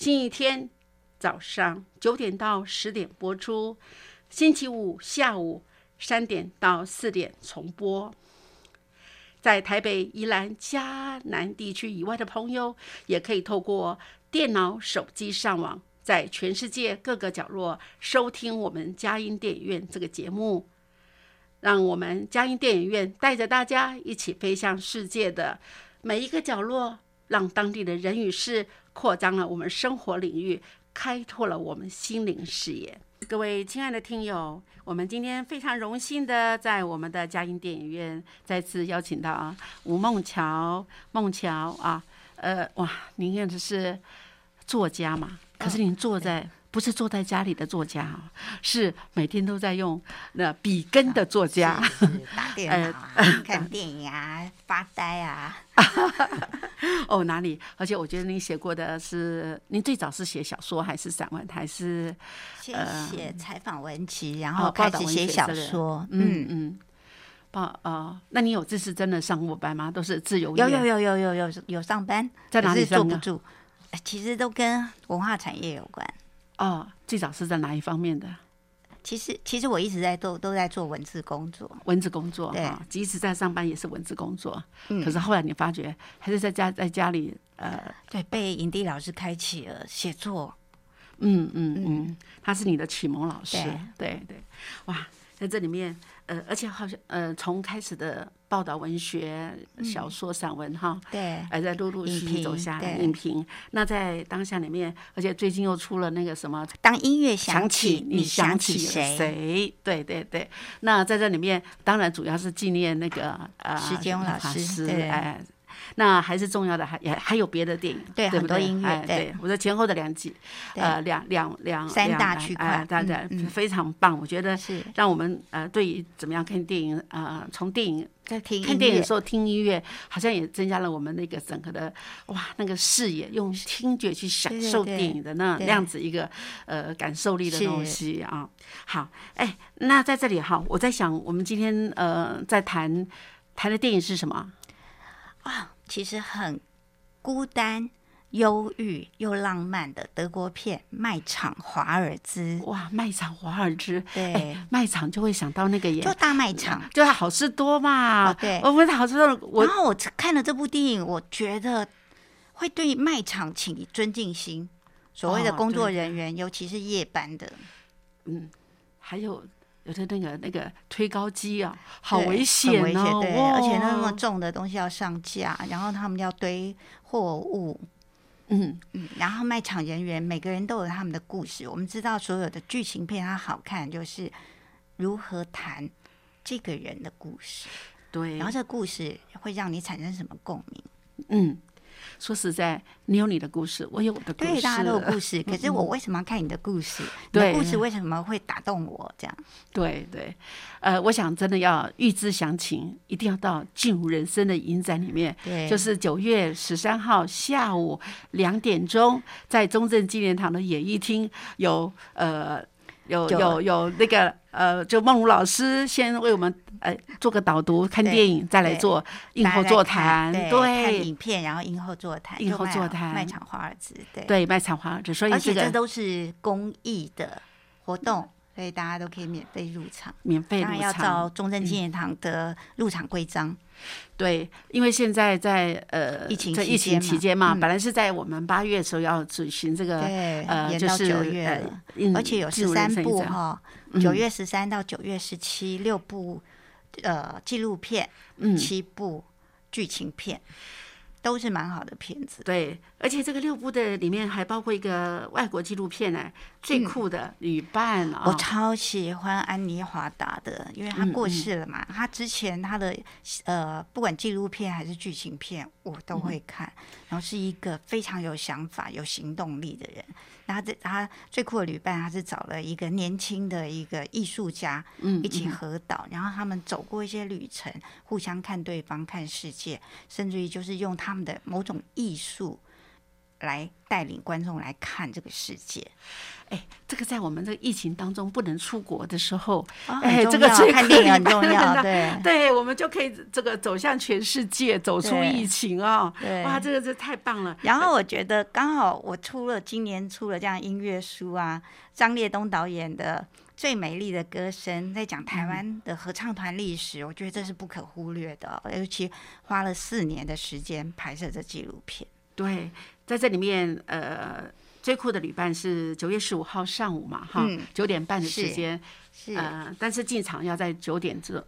星期天早上九点到十点播出，星期五下午三点到四点重播。在台北、宜兰、嘉南地区以外的朋友，也可以透过电脑、手机上网，在全世界各个角落收听我们佳音电影院这个节目。让我们佳音电影院带着大家一起飞向世界的每一个角落，让当地的人与事扩张了我们生活领域，开拓了我们心灵视野。各位亲爱的听友，我们今天非常荣幸的在我们的嘉音电影院再次邀请到啊吴梦桥，梦桥啊，呃哇，您也是作家嘛？可是您坐在。不是坐在家里的作家啊，是每天都在用那笔根的作家，打电脑、看电影啊、发呆啊。哦，哪里？而且我觉得您写过的是，您最早是写小说还是散文，还是先写采访文集，然后开始写小说。嗯嗯。报哦，那你有这次真的上过班吗？都是自由有有有有有有有上班，在哪里坐不住？其实都跟文化产业有关。哦，最早是在哪一方面的？其实，其实我一直在都都在做文字工作，文字工作对，即使在上班也是文字工作。嗯，可是后来你发觉，还是在家在家里，呃，对，被影帝老师开启了写作。嗯嗯嗯，他是你的启蒙老师，对对，哇，在这里面。呃，而且好像呃，从开始的报道文学、小说、散文哈，对，还在陆陆续续走下来，影评。那在当下里面，而且最近又出了那个什么，当音乐响起，你想起谁？对对对。那在这里面，当然主要是纪念那个呃，石坚老师，哎。那还是重要的，还也还有别的电影，对很多音乐，对，我的前后的两季，呃，两两两三大区块，大家非常棒，我觉得是。让我们呃，对于怎么样看电影，呃，从电影在听看电影的时候听音乐，好像也增加了我们那个整个的哇，那个视野，用听觉去享受电影的那那样子一个呃感受力的东西。啊。好，哎，那在这里哈，我在想，我们今天呃在谈谈的电影是什么？啊，其实很孤单、忧郁又浪漫的德国片《卖场华尔兹》哇，《卖场华尔兹》对，卖场就会想到那个演，就大卖场，就是好事多嘛。对，我们好事多。然后我看了这部电影，我觉得会对卖场起尊敬心。所谓的工作人员，尤其是夜班的，嗯，还有。有的那个那个推高机啊，好危险哦！对，而且那么重的东西要上架，然后他们要堆货物，嗯嗯，然后卖场人员每个人都有他们的故事。我们知道所有的剧情片它好看，就是如何谈这个人的故事，对，然后这个故事会让你产生什么共鸣？嗯。说实在，你有你的故事，我有我的故事，对，大家都有故事。可是我为什么要看你的故事？你的故事为什么会打动我？这样，对对。呃，我想真的要预知详情，一定要到进入人生的影展里面。对，就是九月十三号下午两点钟，在中正纪念堂的演艺厅有呃有有有有那个呃，就梦如老师先为我们呃做个导读，看电影，再来做映后座谈，对，看影片，然后映后座谈，映后座谈卖场华尔兹，对，对，卖场华尔兹，所以而这个且这都是公益的活动，所以大家都可以免费入场。免费入场要照中正纪念堂的入场规章。对，因为现在在呃疫情期在疫情间嘛期间嘛，嗯本来是在我们八月的时候要举行这个对，呃，延就是到九月而且有十三部哈，嗯九。月十三到九月十七六部呃纪录片，嗯，七部剧情片，都是蛮好的片子。对，而且这个六部的里面还包括一个外国纪录片呢，最酷的旅伴啊，嗯我超喜欢安妮华达的，因为她过世了嘛。她之前她的呃，不管纪录片还是剧情片，我都嗯会看。然后是一个非常有想法、有行动力的人。然后这他最酷的旅伴，他是找了一个年轻的一个艺术家，嗯一起嗯合导，然后他们走过一些旅程，互相看对方、看世界，甚至于就是用他们的某种艺术来带领观众来看这个世界。哎，这个在我们这个疫情当中不能出国的时候，哦哎这个最看电影很可重要，的对 对，我们就可以这个走向全世界，走出疫情啊、对。哇，这个是太棒了。然后我觉得刚好我出了今年出了这样音乐书啊，张烈东导演的《最美丽的歌声》，在讲台湾的合唱团历史，我觉得这是不可忽略的哦，尤其花了四年的时间拍摄这纪录片。对，在这里面，呃，最酷的旅伴是九月十五号上午嘛，哈嗯，九、点半的时间，是，呃，但是进场要在九点这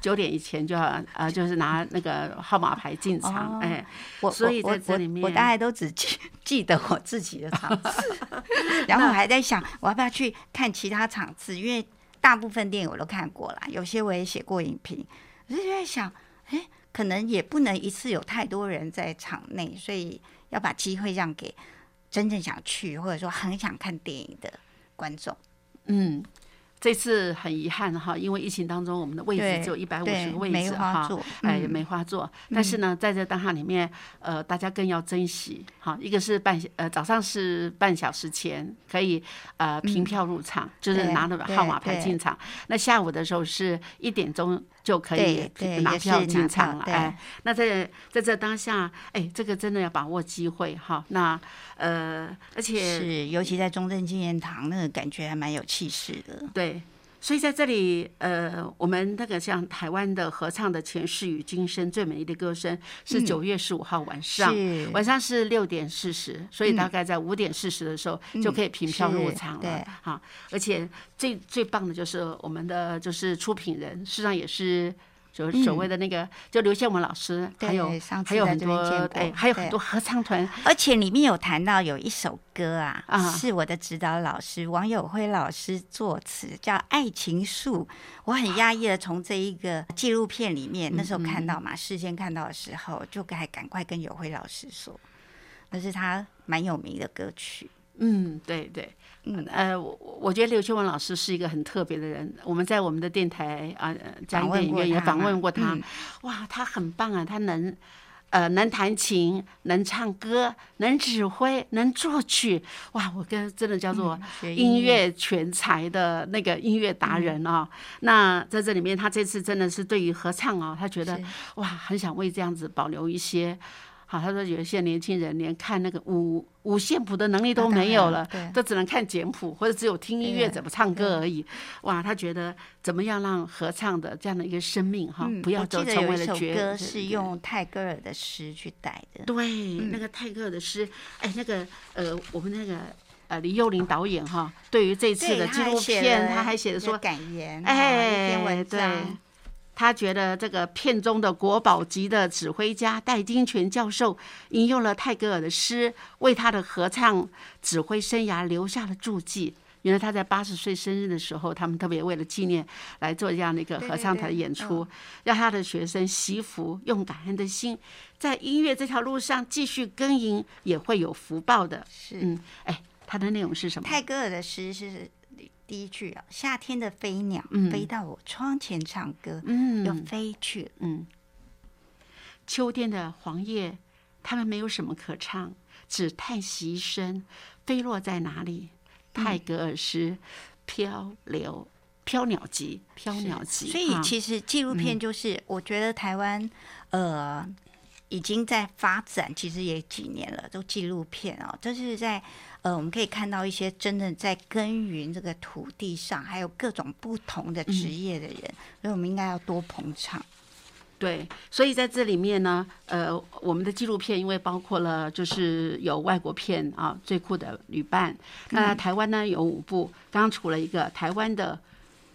九点以前就要呃，就是拿那个号码牌进场，哦哎、我所以在这里面我大概都只记记得我自己的场次，然后我还在想我要不要去看其他场次，因为大部分电影我都看过了，有些我也写过影评，我就在想，哎，可能也不能一次有太多人在场内，所以要把机会让给真正想去或者说很想看电影的观众。嗯。这次很遗憾哈，因为疫情当中，我们的位置只有一百五十个位置哈，哎，嗯梅花座。但是呢，在这当下里面，呃，大家更要珍惜哈。一个是半呃早上是半小时前可以呃凭票入场，就是拿着对号码牌进场。那下午的时候是一点钟就可以对对拿票进场了，哎。那在在这当下，哎，这个真的要把握机会哈。那呃，而且是，尤其在中正纪念堂，那个感觉还蛮有气势的。对，所以在这里，呃，我们那个像台湾的合唱的前世与今生最美丽的歌声是九月十五号晚上，是晚上是六点四十，所以大概在五点四十的时候就可以凭票入场对了哈。而且最最棒的就是我们的就是出品人，事实上也是。就所谓的那个，就刘宪文老师，还有还有很多哎，还有很多合唱团，而且里面有谈到有一首歌啊，啊是我的指导老师王友辉老师作词，叫《爱情树》。我很压抑的从这一个纪录片里面，那时候看到嘛，事先看到的时候，就该赶快跟友辉老师说，那是他蛮有名的歌曲。嗯，对对，嗯呃，我我觉得刘秋文老师是一个很特别的人。我们在我们的电台啊，呃嘉义电影院也访问过他。嗯哇，他很棒啊，他能呃能弹琴，能唱歌，能指挥，能作曲。哇，我跟真的叫做音乐全才的那个音乐达人啊、那在这里面，他这次真的是对于合唱啊，他觉得哇，很想为这样子保留一些。好，他说有一些年轻人连看那个五五线谱的能力都没有了，都只能看简谱或者只有听音乐怎么唱歌而已。哇，他觉得怎么样让合唱的这样的一个生命哈，嗯不要走成为了绝歌是用泰戈尔的诗去带的。对，嗯那个泰戈尔的诗，哎，那个呃，我们那个呃李幼玲导演哈，对于这次的纪录片，他还写的说，感言，哎一篇哎，文对章。。他觉得这个片中的国宝级的指挥家戴金泉教授引用了泰戈尔的诗，为他的合唱指挥生涯留下了注记。原来他在八十岁生日的时候，他们特别为了纪念来做这样的一个合唱团演出，让他的学生习福，用感恩的心，在音乐这条路上继续耕耘，也会有福报的。是嗯，哎，他的内容是什么？泰戈尔的诗是第一句啊，夏天的飞鸟、嗯飞到我窗前唱歌，嗯，又飞去了。嗯，秋天的黄叶，它们没有什么可唱，只叹息一声，飞落在哪里？泰戈尔诗，漂流飘鸟集》《飘鸟集》。所以其实纪录片就是，我觉得台湾呃已经在发展，其实也几年了，都纪录片哦，就是在呃我们可以看到一些真的在耕耘这个土地上，还有各种不同的职业的人，所以我们应该要多捧场。对，所以在这里面呢，呃，我们的纪录片因为包括了，就是有外国片啊，《最酷的旅伴》，那台湾呢有五部，刚刚除了一个台湾的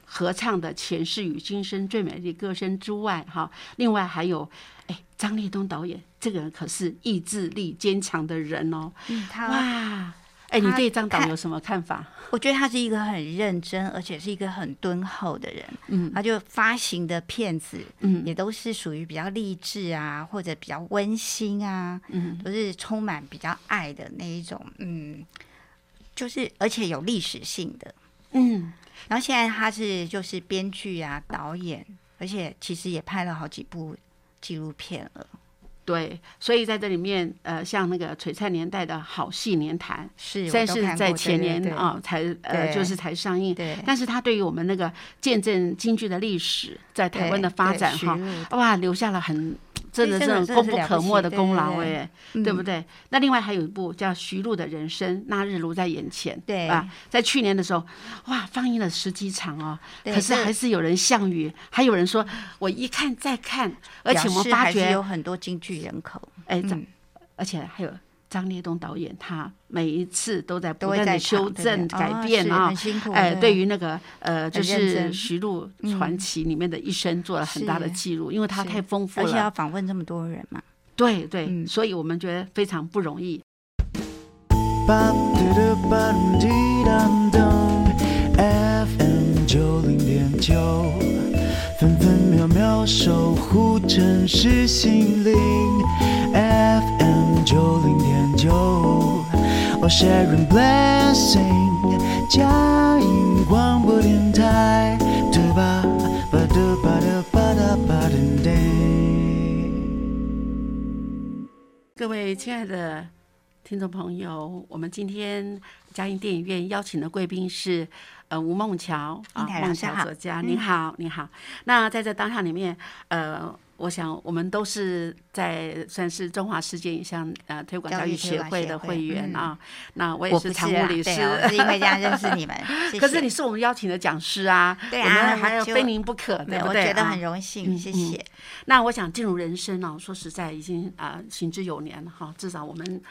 合唱的《前世与今生最美丽歌声》之外，哈，另外还有，哎，张立东导演，这个人可是意志力坚强的人哦，嗯，他哇。哎，你对张导有什么看法？我觉得他是一个很认真，而且是一个很敦厚的人。嗯，他就发行的片子，嗯，也都是属于比较励志啊，或者比较温馨啊，嗯，都是充满比较爱的那一种，嗯，就是而且有历史性的，嗯。然后现在他是就是编剧啊、导演，而且其实也拍了好几部纪录片了。对，所以在这里面，呃，像那个璀璨年代的好戏年谈，是，但是在前年啊才呃就是才上映，对，但是它对于我们那个见证京剧的历史在台湾的发展哈，哇，留下了很。真的是功不可没的功劳哎，对不对？那另外还有一部叫徐璐的人生，那日如在眼前，对啊，在去年的时候，哇，放映了十几场哦，可是还是有人项羽，还有人说我一看再看，而且我们发觉有很多京剧人口，哎，而且还有。张烈东导演，他每一次都在不断的修正、改变啊，哎，对于那个呃，就是《徐璐传奇》里面的一生做了很大的记录，因为他太丰富了，而且要访问这么多人嘛。对对，所以我们觉得非常不容易。守护城市心灵。FM 九零点九，，Oh sharing blessing，嘉音广播电台。各位亲爱的听众朋友，我们今天嘉音电影院邀请的贵宾是。呃，吴梦桥啊，梦桥作家，您好，您好。那在这当下里面，呃，我想我们都是在算是中华世界影像呃推广教育协会的会员啊。那我也是常务理事，是因为这样认识你们。可是你是我们邀请的讲师啊，对啊，还有非您不可，对不对？我觉得很荣幸，谢谢。那我想进入人生呢，说实在已经啊行之有年了哈，至少我们。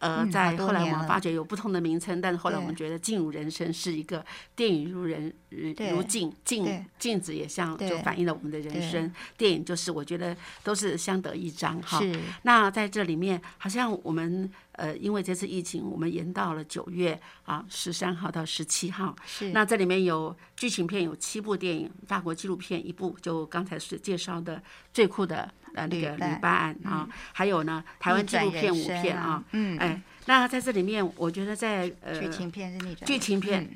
呃，在后来我们发觉有不同的名称，但是后来我们觉得进入人生是一个电影入人如镜镜镜子，也像就反映了我们的人生。电影就是我觉得都是相得益彰哈。那在这里面，好像我们呃，因为这次疫情，我们延到了九月啊，十三号到十七号。是。那这里面有剧情片有七部电影，法国纪录片一部，就刚才是介绍的最酷的。呃，那个旅伴啊，还有呢，台湾纪录片五片啊，嗯，哎，那在这里面，我觉得在呃，剧情片是那种剧情片，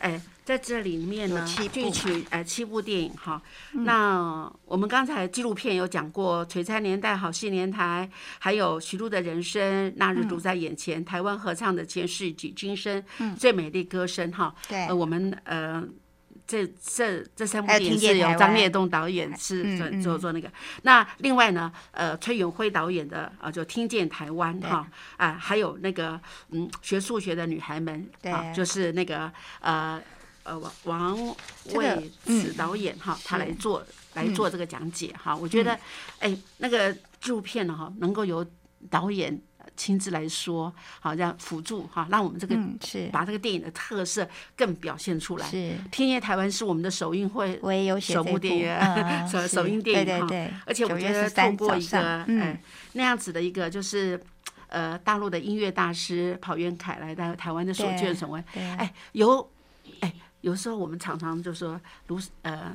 哎，在这里面呢，剧情呃七部电影哈，那我们刚才纪录片有讲过《璀璨年代》《好戏年台》，还有徐璐的人生，那日独在眼前，台湾合唱的前世及今生，最美丽歌声哈，对，我们呃。这这这三部电影是由张烈东导演是做做做那个，那另外呢，呃，崔永辉导演的啊，就听见台湾哈。啊，还有那个嗯，学数学的女孩们啊，就是那个呃呃王王卫子导演哈，他来做来做这个讲解哈，我觉得哎，那个纪录片呢哈，能够由导演。亲自来说，好，这样辅助哈，让我们这个是把这个电影的特色更表现出来。是《天夜台湾》是我们的首映会，我也有首部电影，首首映电影哈。而且我觉得通过一个哎那样子的一个，就是呃大陆的音乐大师跑元凯来到台湾的首卷审问，哎有哎有时候我们常常就说庐呃。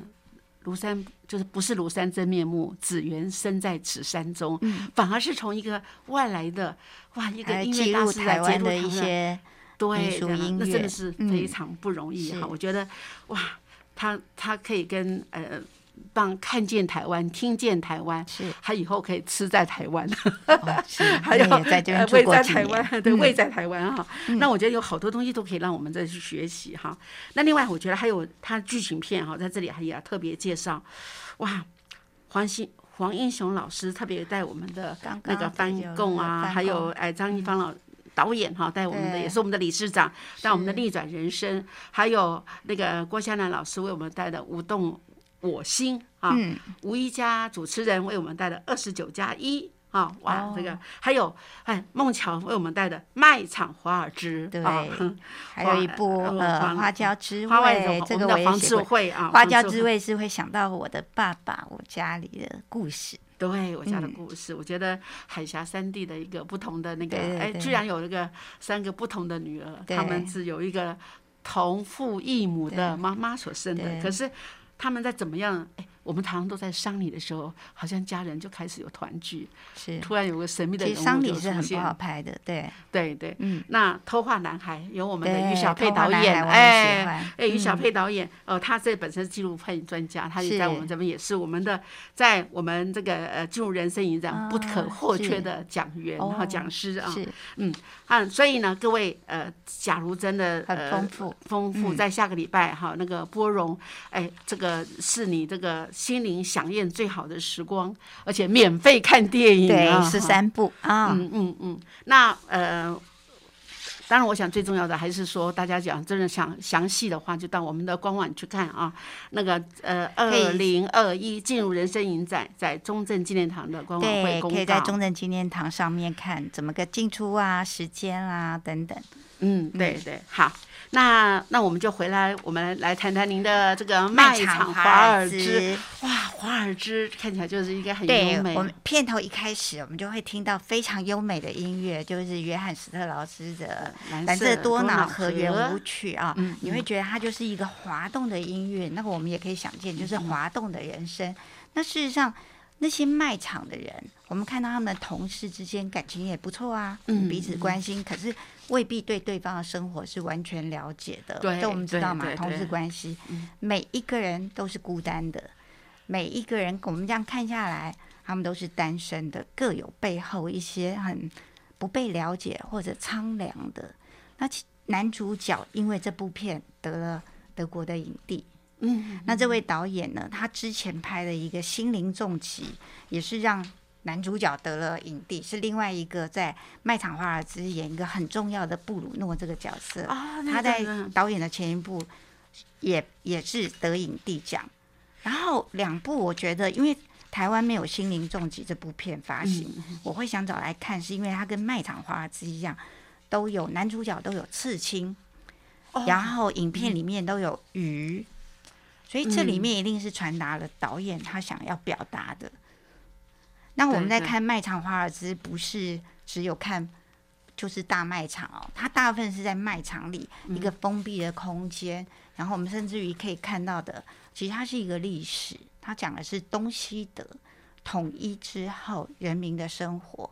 庐山就是不是庐山真面目，只缘身在此山中，反而是从一个外来的哇，一个音乐大师来记录的一些对，那真的是非常不容易哈。我觉得哇，他他可以跟呃让看见台湾、听见台湾，是。他以后可以吃在台湾，还有在台湾，年，对，嗯。位在台湾哈。那我觉得有好多东西都可以让我们再去学习哈。那另外，我觉得还有他剧情片哈，在这里还也特别介绍，哇，黄兴。黄英雄老师特别带我们的那个翻供啊，翻还有哎张一芳老导演哈，带我们的也是我们的理事长，带我们的逆转人生，还有那个郭香兰老师为我们带的舞动我心啊，嗯，吴一家主持人为我们带的二十九加一。啊，哇，哦这个还有哎，孟乔为我们带的《卖场华尔兹》对啊，哼还有一部花呃花花椒之花外味，这个我们的黄智我也写过。慧啊，花椒之味是会想到我的爸爸，我家里的故事。对我家的嗯故事，我觉得海峡三地的一个不同的那个，哎，居然有那个三个不同的女儿，对她们是有一个同父异母的妈妈所生的，可是他们在怎么样？哎，我们常常都在丧礼的时候，好像家人就开始有团聚，是，突然有个神秘的其人物丧礼是很不好，拍的，对，对对。嗯，那《偷画男孩》有我们的于小佩导演，哎欢哎，于小嗯佩导演，呃，他这本身是纪录片专家，他也在我们这边也是我们的，在我们这个呃进入人生影展不可啊或缺的讲员哦和讲师啊，是啊，所以呢，各位呃，假如真的很呃丰富。丰富，嗯在下个礼拜哈，那个波荣，哎，这个是你这个心灵响宴最好的时光，而且免费看电影对啊，，十三部啊，嗯嗯嗯，那呃，当然，我想最重要的还是说，大家讲真的想详细的话，就到我们的官网去看啊。那个呃，二零二一进入人生影展，在中正纪念堂的官网会对，公可以在。中正纪念堂上面看怎么个进出啊、时间啊等等。嗯，对对，好。那那我们就回来，我们来谈谈您的这个卖场华尔兹。哇，华尔兹看起来就是应该很优美我。们片头一开始，我们就会听到非常优美的音乐，就是约翰斯特劳斯的《蓝色多瑙河圆舞曲》啊，嗯你会觉得它就是一个滑动的音乐。那个我们也可以想见，就是滑动的人生。那事实上，那些卖场的人，我们看到他们同事之间感情也不错啊，嗯彼此关心，可是未必对对方的生活是完全了解的。对这我们知道嘛同事关系嗯，每一个人都是孤单的，每一个人我们这样看下来，他们都是单身的，各有背后一些很不被了解或者苍凉的。那其男主角因为这部片得了德国的影帝，嗯，那这位导演呢，他之前拍的一个《心灵重击》，也是让男主角得了影帝，是另外一个在卖场华尔兹演一个很重要的布鲁诺这个角色。他在个导演的前一部也也是得影帝奖，然后两部我觉得因为。台湾没有《心灵重击》这部片发行，嗯我会想找来看，是因为它跟《卖场华尔兹》一样，都有男主角都有刺青，哦然后影片里面都有鱼，所以这里嗯面一定是传达了导演他想要表达的。那我们在看《卖场华尔兹》，不是只有看就是大卖场哦，它大部分是在卖场里一个封闭的空间，然后我们甚至于可以看到的，其实它是一个历史，它讲的是东西德统一之后人民的生活。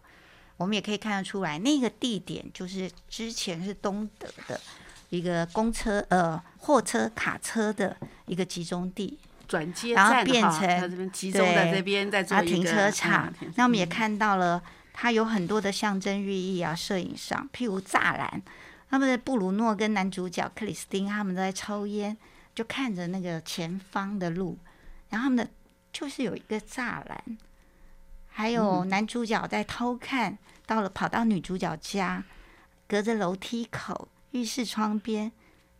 我们也可以看得出来，那个地点就是之前是东德的一个公车、呃货车、卡车的一个集中地，转接然后变成这边集中在对这边，在停车场嗯。那我们也看到了，它有很多的象征寓意啊，摄影上，譬如栅栏。他们的布鲁诺跟男主角克里斯汀他们都在抽烟，就看着那个前方的路，然后他们的就是有一个栅栏，还有男主角在偷看，到了跑到女主角家，隔着楼梯口、浴室窗边，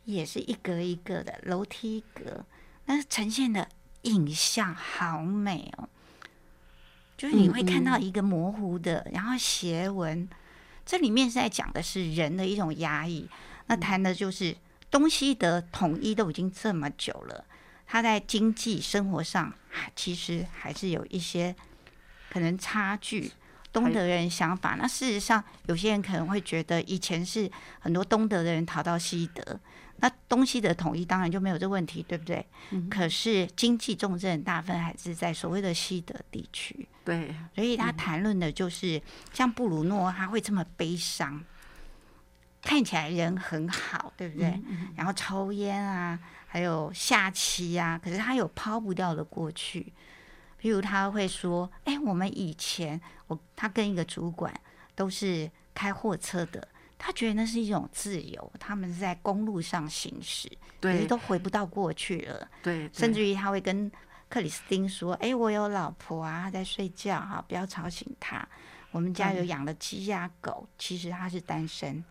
也是一格一个的楼梯格，那呈现的影像好美哦。就是你会看到一个模糊的，然后斜纹，这里面是在讲的是人的一种压抑。那谈的就是东西德统一都已经这么久了，他在经济生活上还其实还是有一些可能差距。东德人想法，那事实上有些人可能会觉得以前是很多东德的人逃到西德，那东西的统一当然就没有这问题，对不对？可是经济重镇大部分还是在所谓的西德地区。对，所以他谈论的就是像布鲁诺，他会这么悲伤，看起来人很好，对不对？然后抽烟啊，还有下棋啊，可是他有抛不掉的过去。比如他会说：“哎，我们以前我他跟一个主管都是开货车的，他觉得那是一种自由，他们是在公路上行驶，可是都回不到过去了。对，甚至于他会跟克里斯汀说：‘哎，我有老婆啊，他在睡觉哈，不要吵醒他。我们家有养了鸡鸭狗，其实他是单身。’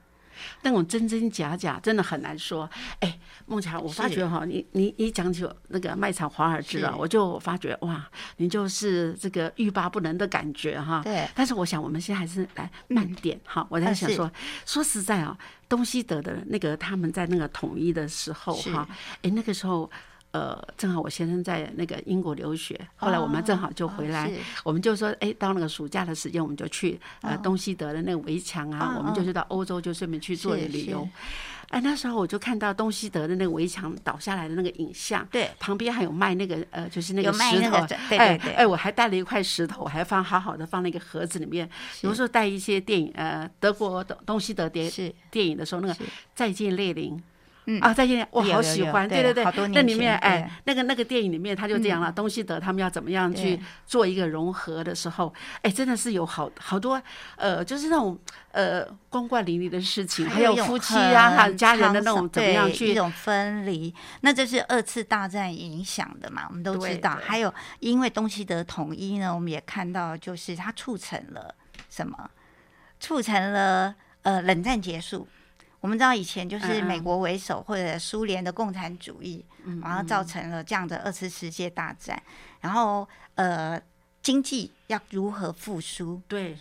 那种真真假假，真的很难说。哎，孟乔，我发觉哈，你你一讲起那个卖场华尔兹啊，我就发觉哇，你就是这个欲罢不能的感觉哈。对。但是我想，我们现在还是来慢点哈。我在想说，说实在啊，东西德的那个他们在那个统一的时候哈，哎，那个时候。呃，正好我先生在那个英国留学，后来我们正好就回来，我们就说，哎，到那个暑假的时间，我们就去呃东西德的那个围墙啊，我们就去到欧洲，就顺便去做旅游。哎，那时候我就看到东西德的那个围墙倒下来的那个影像，对，旁边还有卖那个呃，就是那个石头，哎哎，我还带了一块石头，我还放好好的放那个盒子里面。有时候带一些电影，呃，德国东东西德电电影的时候，那个再见列宁。嗯啊，再见！我好喜欢，对对对，那里面哎，那个那个电影里面他就这样了，东西德他们要怎么样去做一个融合的时候，哎，真的是有好好多呃，就是那种呃光怪陆离的事情，还有夫妻啊，还有家人的那种怎么样去一种分离，那这是二次大战影响的嘛？我们都知道，还有因为东西德统一呢，我们也看到就是它促成了什么？促成了呃冷战结束。我们知道以前就是美国为首或者苏联的共产主义，然后造成了这样的二次世界大战。然后呃，经济要如何复苏？对，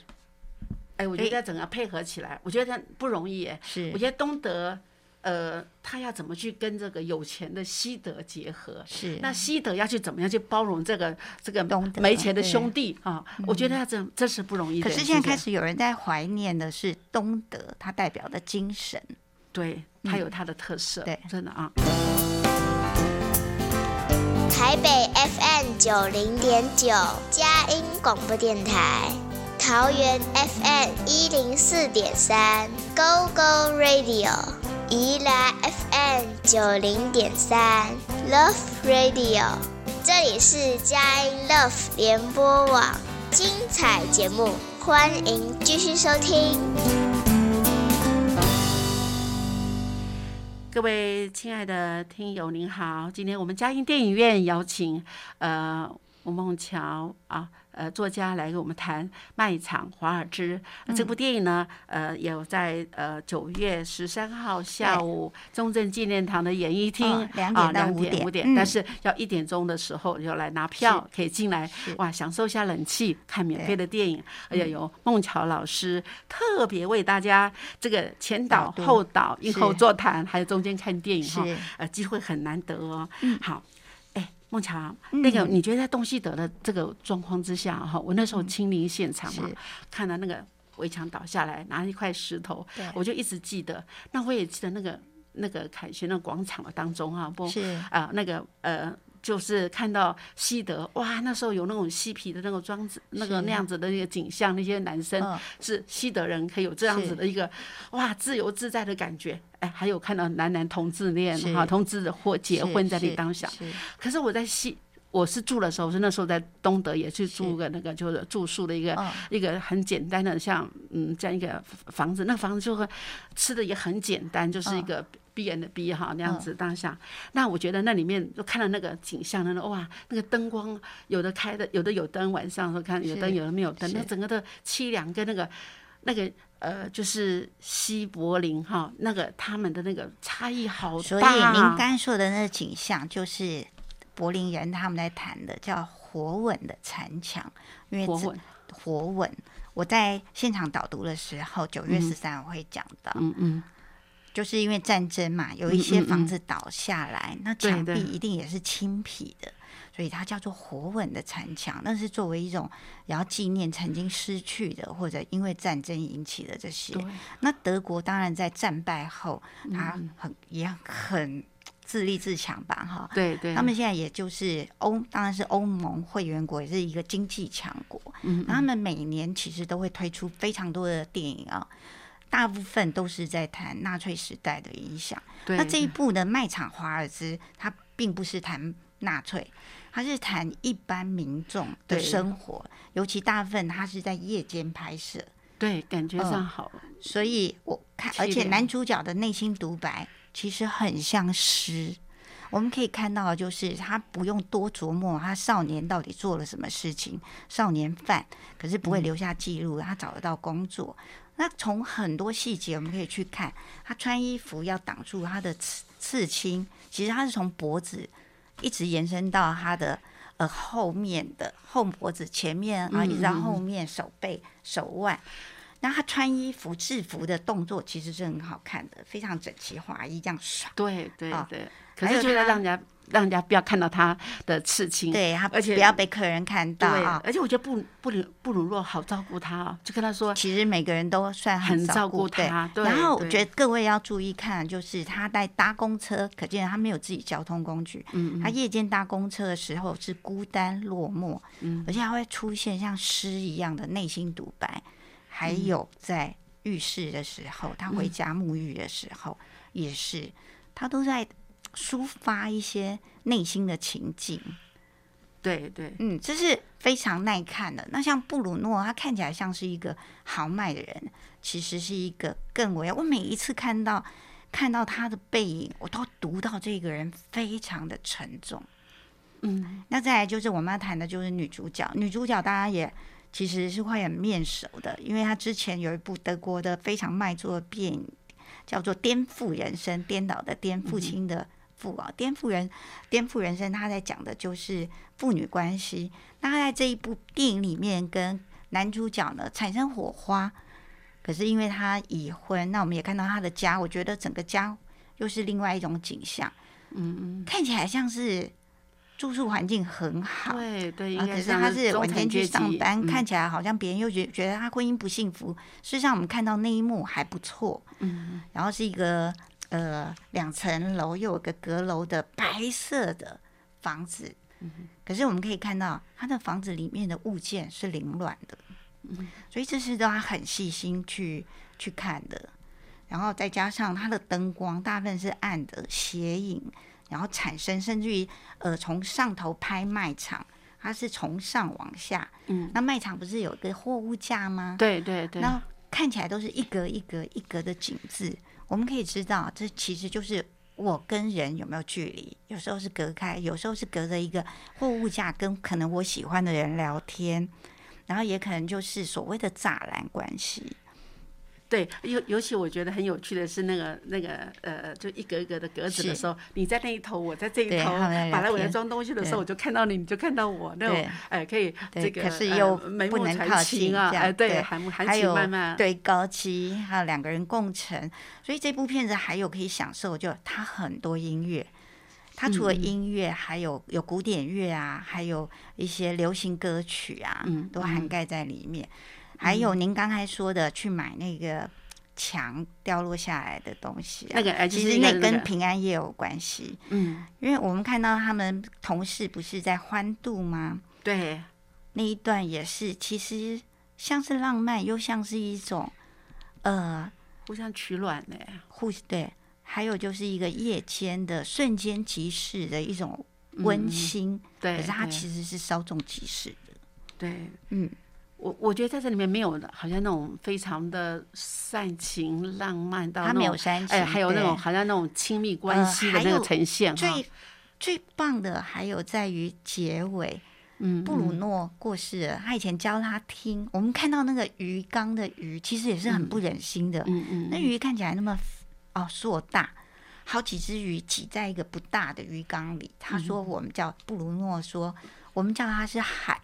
哎，我觉得整个配合起来，我觉得不容易。是，我觉得东德呃，他要怎么去跟这个有钱的西德结合？是，那西德要去怎么样去包容这个这个没钱的兄弟啊？我觉得他这这是不容易。可是现在开始有人在怀念的是东德，它代表的精神。对，它有它的特色。对，真的啊。台北 FM 九零点九，佳音广播电台；桃园 FM 一零四点三，Go Go Radio。宜兰 FM 九零点三，Love Radio，这里是佳音 Love 联播网，精彩节目，欢迎继续收听。各位亲爱的听友，您好，今天我们佳音电影院邀请呃吴梦桥啊。呃，作家来给我们谈《卖场华尔兹》这部电影呢，呃，有在呃九月十三号下午中正纪念堂的演艺厅啊，两点五点，但是要一点钟的时候就来拿票，可以进来哇，享受一下冷气，看免费的电影，而且有孟桥老师特别为大家这个前导后导、映后座谈，还有中间看电影哈，呃，机会很难得哦。好。孟强，那个你觉得在东西德的这个状况之下哈，我那时候亲临现场嘛，看到那个围墙倒下来，拿一块石头，我就一直记得。那我也记得那个那个凯旋的广场当中啊，不啊那个呃。就是看到西德哇，那时候有那种嬉皮的那个装子，那个那样子的那个景象，那些男生是西德人，可以有这样子的一个哇自由自在的感觉。哎，还有看到男男同志恋哈，同志的或结婚在那当下。可是我在西，我是住的时候，是那时候在东德也去住个那个就是住宿的一个一个很简单的像嗯这样一个房子，那个房子就会吃的也很简单，就是一个。闭眼的闭哈那样子当下，那我觉得那里面就看到那个景象，那哇，那个灯光有的开的，有的有灯，晚上候看有灯，有的没有灯，那整个的凄凉跟那个那个呃，就是西柏林哈，那个他们的那个差异好大。所以您刚说的那个景象，就是柏林人他们在谈的叫活稳的残墙，因为活稳活稳。我在现场导读的时候，九月十三我会讲到，嗯嗯。就是因为战争嘛，有一些房子倒下来，那墙壁一定也是青皮的，所以它叫做活稳的残墙。那是作为一种也要纪念曾经失去的，或者因为战争引起的这些。那德国当然在战败后，他很也很自立自强吧，哈。对对。他们现在也就是欧，当然是欧盟会员国，也是一个经济强国。嗯。他们每年其实都会推出非常多的电影啊。大部分都是在谈纳粹时代的影响。对那这一部的《卖场华尔兹》，它并不是谈纳粹，它是谈一般民众的生活，尤其大部分它是在夜间拍摄。对，感觉上嗯好，所以我看，而且男主角的内心独白其实很像诗。我们可以看到，就是他不用多琢磨他少年到底做了什么事情，少年犯，可是不会留下记录，他找得到工作。那从很多细节我们可以去看，他穿衣服要挡住他的刺刺青，其实他是从脖子一直延伸到他的呃后面的后脖子前面啊，一直到后面手背、手腕。那他穿衣服制服的动作其实是很好看的，非常整齐划一，这样耍。对对啊对。可是就是他让人家让人家不要看到他的刺青，对他，而且不要被客人看到对，啊。而且我觉得布布鲁布鲁诺好照顾他哦，就跟他说，其实每个人都算很照照顾他对。然后我觉得各位要注意看，就是他在搭公车，可见他没有自己交通工具。嗯他夜间搭公车的时候是孤单落寞，嗯。而且还会出现像诗一样的内心独白，还嗯有在浴室的时候，他回家沐浴的时候，也是。他都在抒发一些内心的情境。对对嗯，这是非常耐看的。那像布鲁诺，他看起来像是一个豪迈的人，其实是一个更为我每一次看到看到他的背影，我都读到这个人非常的沉重。嗯，那再来就是我们要谈的就是女主角，女主角大家也其实是会很面熟的，因为她之前有一部德国的非常卖座的电影，叫做《颠覆人生》，颠倒的颠，父亲的父啊，颠覆人颠覆人生，他在讲的就是父女关系。那他在这一部电影里面跟男主角呢产生火花，可是因为他已婚，那我们也看到他的家，我觉得整个家又是另外一种景象，嗯嗯，看起来像是住宿环境很好。对对，可是他是中晚天去上班，嗯看起来好像别人又觉觉得他婚姻不幸福。事实上，我们看到那一幕还不错，嗯然后是一个呃两层楼又有个阁楼的白色的房子，嗯可是我们可以看到他的房子里面的物件是凌乱的，嗯所以这是都要很细心去去看的。然后再加上它的灯光，大部分是暗的斜影，然后产生甚至于呃从上头拍卖场，它是从上往下，嗯，那卖场不是有个货物架吗？对对对，那看起来都是一格一格一格的景字，我们可以知道，这其实就是我跟人有没有距离，有时候是隔开，有时候是隔着一个货物架跟可能我喜欢的人聊天，然后也可能就是所谓的栅栏关系。对，尤尤其我觉得很有趣的是那个那个呃，就一格一格的格子的时候，你在那一头，我在这一头，对他们在聊把来我在装东西的时候，我就看到你，你就看到我，那种对哎，可以这个可是又呃眉不目传能靠近情啊，哎，对，对含含还有情脉脉，对高期，还有两个人共乘，所以这部片子还有可以享受，就它很多音乐。它除了音乐，还有有古典乐啊，还有一些流行歌曲啊，嗯都涵嗯盖在里面。还有您刚才说的，去买那个墙掉落下来的东西、啊，那个其是实那跟平安夜有关系，嗯，因为我们看到他们同事不是在欢度吗？对，那一段也是，其实像是浪漫，又像是一种呃互相取暖呢，互对，还有就是一个夜间的瞬间即逝的一种温馨，嗯对，可是它其实是稍纵即逝的。对。嗯，我我觉得在这里面没有好像那种非常的煽情浪漫到他没有煽情，哎，还有那种好像那种亲密关呃系的那个呈现哈，最最棒的还有在于结尾，嗯，布鲁嗯诺过世了，他以前教他听，我们看到那个鱼缸的鱼，其实也是很不忍心的。嗯嗯，那鱼看起来那么哦硕大，好几只鱼挤在一个不大的鱼缸里。他嗯说我们叫布鲁诺说我们叫它是海，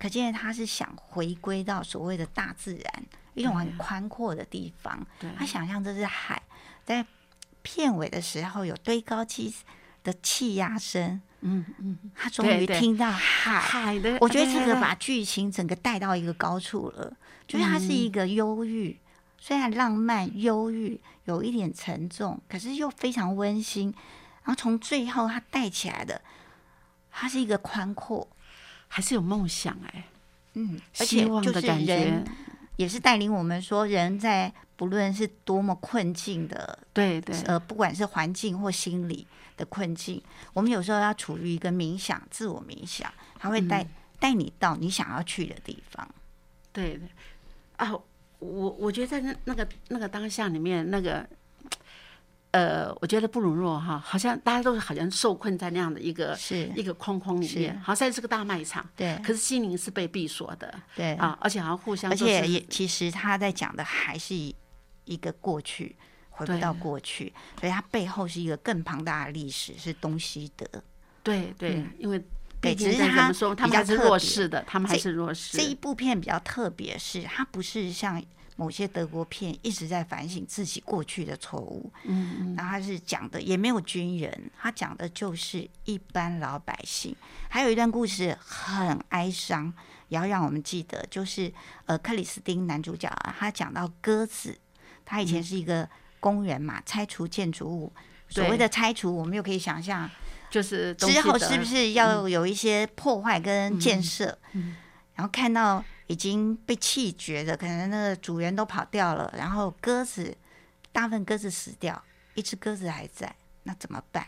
可见他是想回归到所谓的大自然，一种很对宽阔的地方。对他想象这是海，在片尾的时候有堆高机的气压声，嗯嗯，他终于听到海。海的，我觉得这个哎把剧情整个带到一个高处了，就是它是嗯一个忧郁，虽然浪漫、忧郁，有一点沉重，可是又非常温馨。然后从最后他带起来的，它是一个宽阔，还是有梦想哎，嗯，而且希望就是的感觉，也是带领我们说，人在不论是多么困境的，对对，呃，不管是环境或心理的困境，我们有时候要处于一个冥想、自我冥想，他会带带你到你想要去的地方。对对，啊，我我觉得在那那个那个当下里面，那个，呃，我觉得布鲁诺哈，好像大家都好像受困在那样的一个是一个框框里面，好像是个大卖场，对可是心灵是被闭锁的，对啊，而且好像互相而且也其实他在讲的还是一一个过去，回不到过去，所以它背后是一个更庞大的历史，是东西德。对对，嗯因为对只是它再怎么说，他们还是弱势的，他们还是弱势。这一部片比较特别，是它不是像某些德国片一直在反省自己过去的错误，嗯嗯，然后他是讲的也没有军人，他讲的就是一般老百姓。还有一段故事很哀伤，也要让我们记得，就是呃克里斯汀男主角啊，他讲到鸽子，他以前是一个工人嘛，拆除建筑物。所谓的拆除，我们又可以想象就是之后是不是要有一些破坏跟建设？嗯。然后看到已经被气绝的，可能那个主人都跑掉了，然后鸽子大部分鸽子死掉，一只鸽子还在，那怎么办？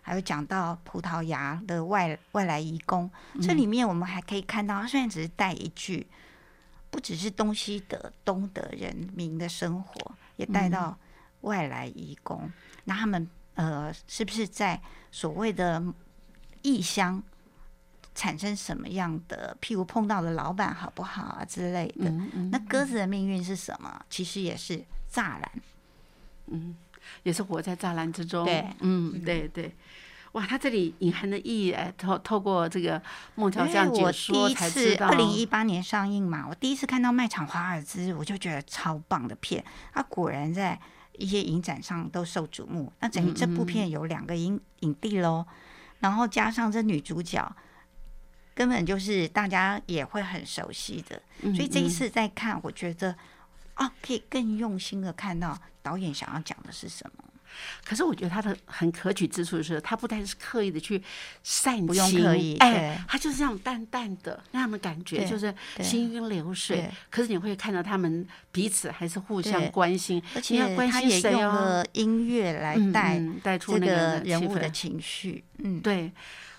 还有讲到葡萄牙的外外来移工，这里面我们还可以看到，他虽然只是带一句，不只是东西德东德人民的生活，也带到外来移工，那他们呃是不是在所谓的异乡产生什么样的，譬如碰到的老板好不好啊之类的？嗯嗯那鸽子的命运是什么？其实也是栅栏。嗯也是活在栅栏之中。对嗯，对对。哇，它这里隐含的意义，哎，透透过这个孟乔这样我解说才知道。次二零一八年上映嘛，我第一次看到《卖场华尔兹》，我就觉得超棒的片。它果然在一些影展上都受瞩目。那等于这部片有两个影影帝喽，然后加上这女主角，根本就是大家也会很熟悉的。嗯所以这一嗯次再看，我觉得啊，可以更用心的看到导演想要讲的是什么。可是我觉得他的很可取之处是，他不但是刻意的去煽情，不用刻意哎，他就是这样淡淡的那样的感觉，就是行云流水。可是你会看到他们彼此还是互相关心，而你要关且他也？用了音乐来嗯带嗯带出那个人气物的情绪。嗯，对，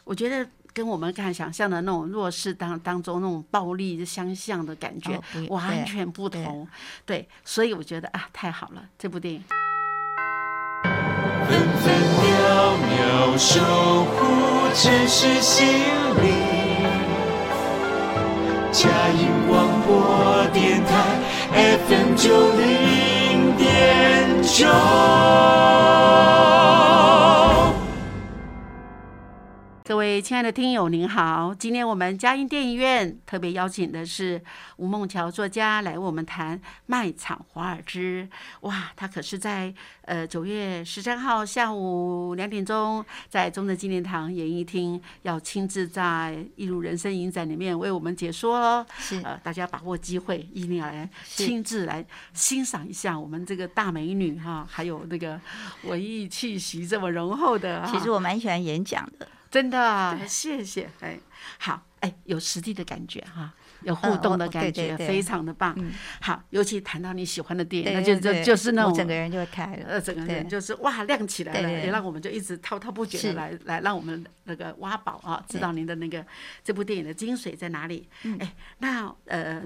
我觉得跟我们看想象的那种弱势当当中那种暴力相像的感觉、完全不对同。对，所以我觉得啊，太好了，这部电影。分分秒秒守护城市心灵。佳音广播电台 FM 九零点九。各位亲爱的听友，您好！今天我们嘉音电影院特别邀请的是吴梦桥作家来为我们谈《卖场华尔兹》。哇，他可是在呃九月十三号下午两点钟，在中正纪念堂演艺厅要亲自在《一路人生影展》里面为我们解说哦。是呃，大家把握机会，一定要来亲自来欣赏一下我们这个大美女哈，还有那个文艺气息这么浓厚的哈。其实我蛮喜欢演讲的，真的啊，谢谢，哎，好，哎，有实地的感觉哈，有互动的感觉，对对对。非常的棒。嗯。好，尤其谈到你喜欢的电影，那就就就是那种我整个人就会开了。呃，整个人就是哇亮起来了，也让我们就一直滔滔不绝的来来让我们那个挖宝啊，知道您的那个这部电影的精髓在哪里。嗯。哎，那呃。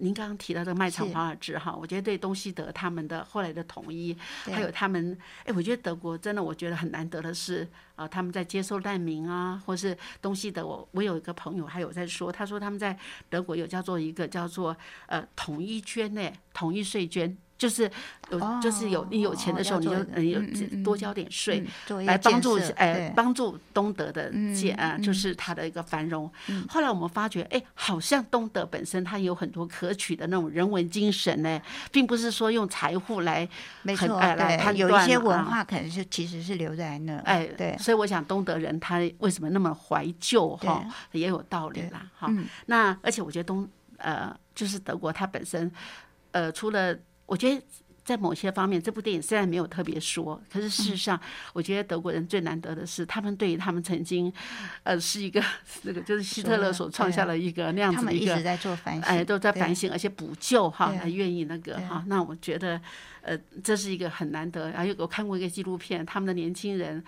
您刚刚提到的卖场华尔兹哈，我觉得对东西德他们的后来的统一，还有他们，哎，我觉得德国真的，我觉得很难得的是，啊、他们在接收难民啊，或是东西德，我我有一个朋友还有在说，他说他们在德国有叫做一个叫做呃统一捐呢，统一税捐，就是有、就是有你有钱的时候，你就嗯嗯嗯多交点税。来帮助哎帮助东德的建啊，嗯就是它的一个繁荣。后来我们发觉，哎，好像东德本身它有很多可取的那种人文精神呢，并不是说用财富来没错，很哎来判对，有一断啊些文化可能是其实是留在那。哎，对，所以我想东德人他为什么那么怀旧哈，也有道理啦哈。嗯那而且我觉得东呃，就是德国它本身呃，除了我觉得。在某些方面，这部电影虽然没有特别说，可是事实上，我觉得德国人最难得的是，他们对于他们曾经，呃，是一个那个就是希特勒所创下了一个那样子的一个，在做反省，哎，都在反省，而且补救哈，还愿意那个哈。那我觉得，呃，这是一个很难得。然后我看过一个纪录片，他们的年轻人，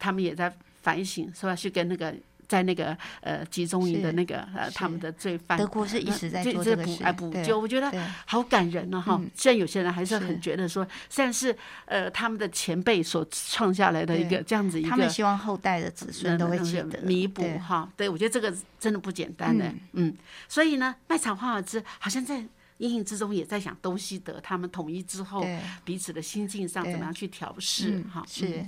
他们也在反省，说要去跟那个。在那个呃集中营的那个呃他们的罪犯，德国是一直在做这个补哎补救，我觉得好感人呢哈。虽然有些人还是很觉得说，虽然是呃他们的前辈所创下来的一个这样子一个，他们希望后代的子孙都会记得弥补哈。对，我觉得这个真的不简单的，嗯。所以呢，卖场华尔兹好像在阴影之中也在想东西德他们统一之后彼此的心境上怎么样去调试哈。是。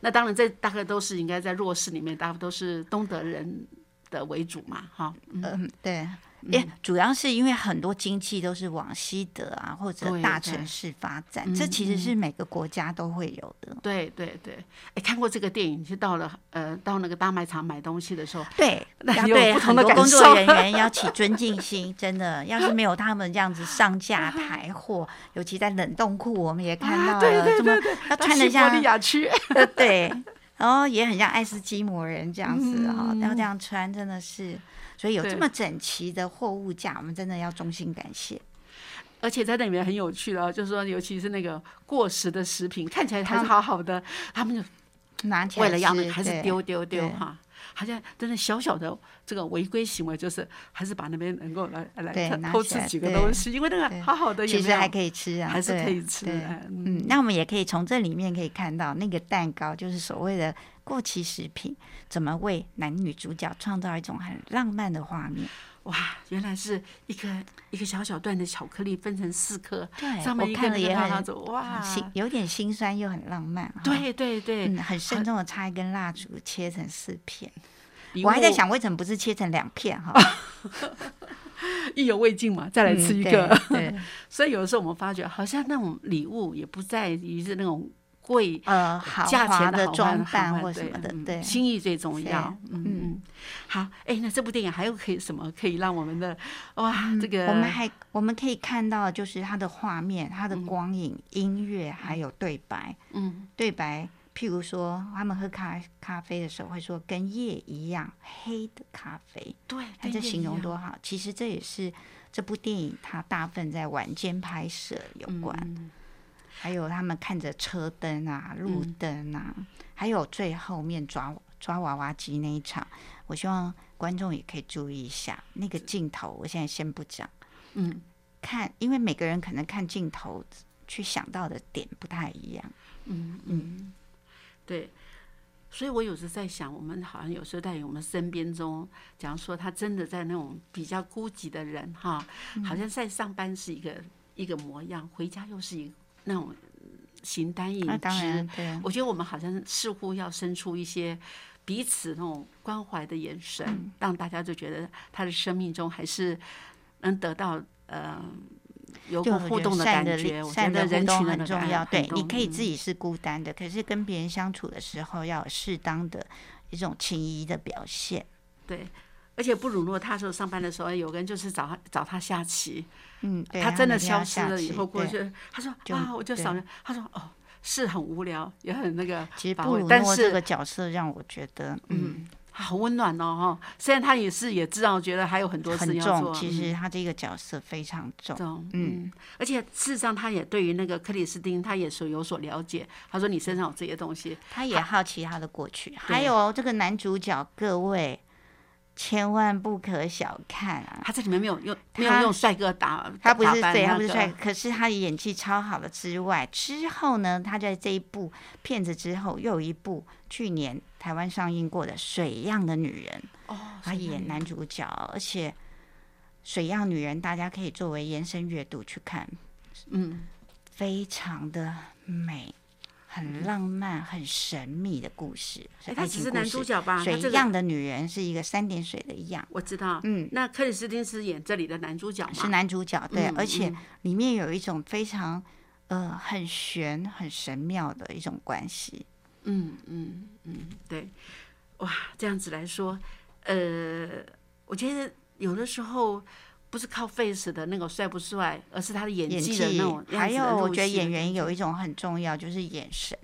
那当然，这大概都是应该在弱势里面，大部分都是东德人的为主嘛，哈。嗯，对。也主要是因为很多经济都是往西德啊或者大城市。发展，这其实是。每个国家都会有的。对对对，哎，看过这个电影，就到了呃到那个大卖场买东西的时候，对，要对很多工作人 员要起尊敬心，真的，要是没有他们这样子上架 排货，尤其在冷冻库，我们也看到了这么要穿得像利亚区，对，然后也很像爱斯基摩人这样子哈，要这样穿真的是。所以有这么整齐的货物架，我们真的要衷心感谢。而且在那里面很有趣的，就是说，尤其是那个过时的食品，看起来还是好好的，他们就拿起来为了要还是丢丢丢哈。好像真的小小的这个违规行为，就是还是把那边能够来来偷吃几个东西，因为那个好好的，其实还可以吃啊，还是可以吃。嗯，那我们也可以从这里面可以看到，那个蛋糕就是所谓的过期食品，怎么为男女主角创造一种很浪漫的画面。哇，原来是一颗一个小小段的巧克力分成四颗，对，上面一个也很哇，心有点心酸又很浪漫。对对对，嗯，很慎重的插一根蜡烛，切成四片。我还在想，为什么不是切成两片哈？意犹未尽嘛，再来吃一个。对，所以有的时候我们发觉，好像那种礼物也不在于是那种。贵呃，豪华的装扮或什么的，对，心意最重要。嗯嗯，好，哎，那这部电影还有可以什么可以让我们的哇，这个我们还我们可以看到，就是它的画面、它的光影、音乐还有对白。嗯，对白，譬如说他们喝咖咖啡的时候会说“跟夜一样黑的咖啡”，对，这形容多好。其实这也是这部电影它大部分在晚间拍摄有关。还有他们看着车灯啊、路灯啊，还有最后面抓抓娃娃机那一场，我希望观众也可以注意一下那个镜头。我现在先不讲，嗯，看，因为每个人可能看镜头去想到的点不太一样，嗯嗯，对，所以我有时在想，我们好像有时候在我们身边中，假如说他真的在那种比较孤寂的人哈，好像在上班是一个一个模样，回家又是一个。那种形单影只，我觉得我们好像似乎要伸出一些彼此那种关怀的眼神，让大家就觉得他的生命中还是能得到呃有过互动的感觉。我觉得人群很重要。对，你可以自己是孤单的，可是跟别人相处的时候要有适当的一种情谊的表现。对。而且布鲁诺他说上班的时候有个人就是找他找他下棋，嗯，他真的消失了以后过去，他说啊，我就少了。他说哦，是很无聊，也很那个。其实布鲁诺这个角色让我觉得，嗯，好温暖哦哈。虽然他也是也知道，觉得还有很多事要做。其实他这个角色非常重，嗯。而且事实上，他也对于那个克里斯汀，他也是有所了解。他说你身上有这些东西，他也好奇他的过去。还有这个男主角，各位。千万不可小看啊！他这里面没有用，没有用帅哥打，他不是对，他不是帅，可是他的演技超好的之外，之后呢，他在这一部片子之后又有一部去年台湾上映过的《水样的女人》，哦，他演男主角，而且《水样女人》大家可以作为延伸阅读去看，嗯，非常的美。很浪漫、很神秘的故事，他只是男主角吧？水样的女人是一个三点水的样，我知道。嗯，那克里斯汀是演这里的男主角吗？是男主角，对，而且里面有一种非常呃很玄、很神妙的一种关系。嗯嗯嗯，对，哇，这样子来说，呃，我觉得有的时候不是靠 face 的那个帅不帅，而是他的演演技的那种样子的还有我觉得演员有一种很重要，就是眼神，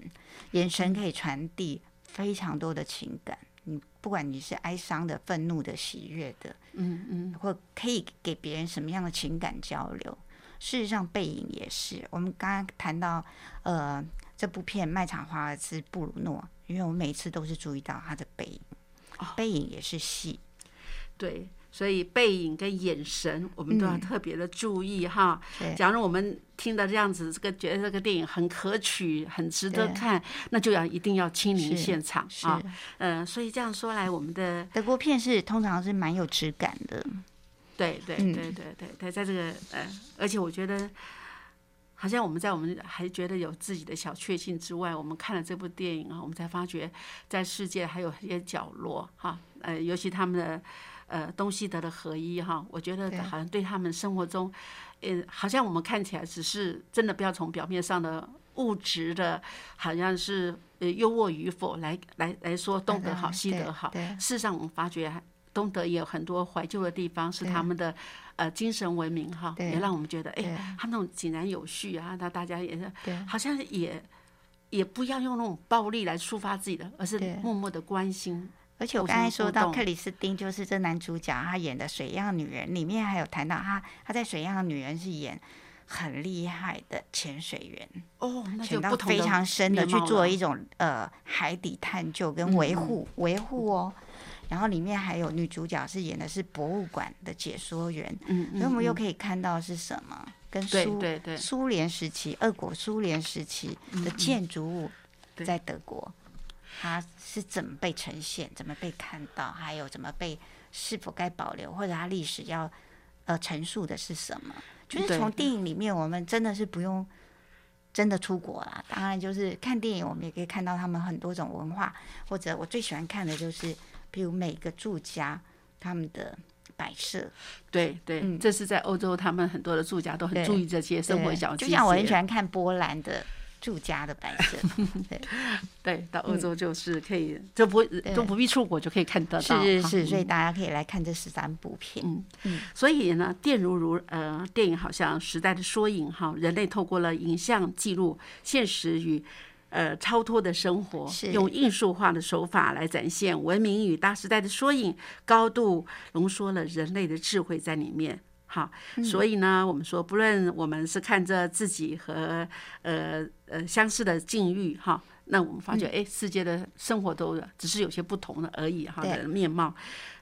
眼神可以传递非常多的情感。你不管你是哀伤的、愤怒的、喜悦的，嗯嗯，或可以给别人什么样的情感交流。事实上，背影也是。我们刚刚谈到，呃，这部片卖场华尔兹布鲁诺，因为我每次都是注意到他的背影，哦背影也是戏。对，所以背影跟眼神，我们都要嗯。特别的注意哈。对。假如我们听到这样子，这个觉得这个电影很可取、很值得看，那就要一定要亲临现场是。啊。嗯，所以这样说来，我们的德国片是通常是蛮有质感的，对对嗯。对对对对，在这个呃，而且我觉得，好像我们在我们还觉得有自己的小确幸之外，我们看了这部电影啊，我们才发觉在世界还有一些角落哈，呃，尤其他们的呃东西德的合一哈，我觉得好像对他们生活中，呃，好像我们看起来只是真的不要从表面上的物质的，好像是呃优渥与否来来来说东德好西德好，事实上我们发觉东德也有很多怀旧的地方，是他们的呃精神文明哈，也让我们觉得哎对，他那种井然有序啊，那大家也是好像也也不要用那种暴力来抒发自己的，而是默默的关心。而且我刚才说到克里斯汀，就是这男主角他演的《水样女人》里面还有谈到他他在《水样女人》是演很厉害的潜水员，哦，那就潜到非常深的去做一种呃海底探究跟维护维护哦。然后里面还有女主角是演的是博物馆的解说员，嗯，所以我们又嗯。可以看到是什么跟对苏对对。苏联时期、俄国苏联时期的建筑物在德国，它是怎么被呈现、怎么被看到，还有怎么被是否该保留，或者它历史要呃陈述的是什么？就是从电影里面，我们真的是不用真的出国啦。当然，就是看电影，我们也可以看到他们很多种文化，或者我最喜欢看的就是，比如每个住家他们的摆设，对对，嗯这是在欧洲，他们很多的住家都很注意这些生活小细节。就像我很喜欢看波兰的住家的摆设，对，到欧洲就是可以，就不都不必出国就可以看得到。哈是是是，所以嗯大家可以来看这十三部片。嗯。所以呢，电如如呃，电影好像时代的缩影哈，人类透过了影像记录现实与呃超脱的生活，是。用艺术化的手法来展现文明与大时代的缩影，高度浓缩了人类的智慧在里面。好，所以呢，我们说，不论我们是看着自己和呃呃相似的境遇哈，那我们发觉，哎、世界的生活都只是有些不同的而已哈的面貌，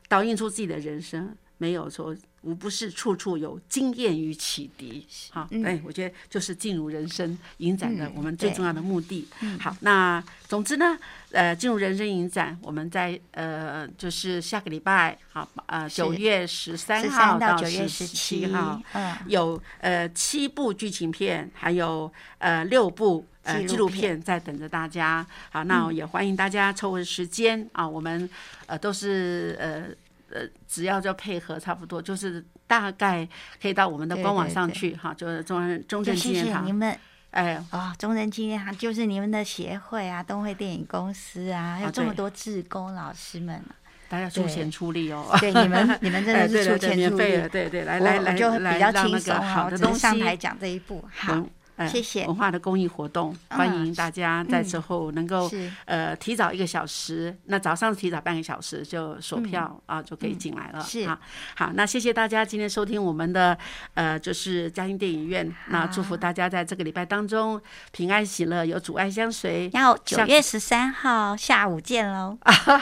倒映出自己的人生，没有说无不是处处有经验与启迪。好，哎，我觉得就是进入人生影展的嗯我们最重要的目的。好，那总之呢，呃，进入人生影展，我们在呃就是下个礼拜，好，呃，九月十三号到九月十七号，嗯，有呃七部剧情片，还有呃六部呃纪录片片在等着大家。好，那也欢迎大家抽个时间啊，我们呃都是呃呃只要就配合差不多，就是大概可以到我们的官网上去哈，就是中央中正纪就谢谢你。们哎，哦，中正纪念堂就是你们的协会啊，东汇电影公司啊，还有这么多志工老师们啊，大家出钱出力哦。对你们 你们真哎的是出钱出力。对对，来来来就比较轻松好东西上台讲这一步，好谢谢文化的公益活动，欢嗯迎大家在之后能够是呃提早一个小时，那早上提早半个小时就锁票啊就可以进来了。是啊，好，那谢谢大家今天收听我们的呃就是嘉兴电影院，那祝福大家在这个礼拜当中平安喜乐，有阻碍相随。然后九月十三号下午见喽。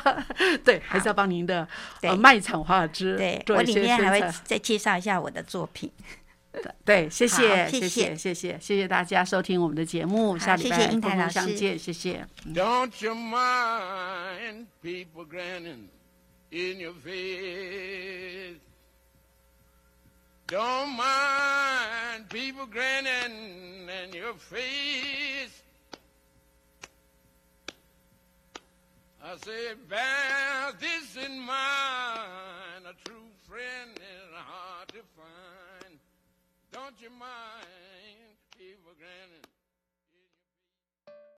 对，还是要帮您的呃卖场华尔兹对我里面还会再介绍一下我的作品。对，谢谢，谢谢谢，谢谢谢，谢谢大家收听我们的节目，下礼拜台老师中相见，谢谢。Don't you mind people grinning in your face? Don't mind people grinning in your face. I say, bear this in mind, a true friend is hard to find. Don't you mind people grinning?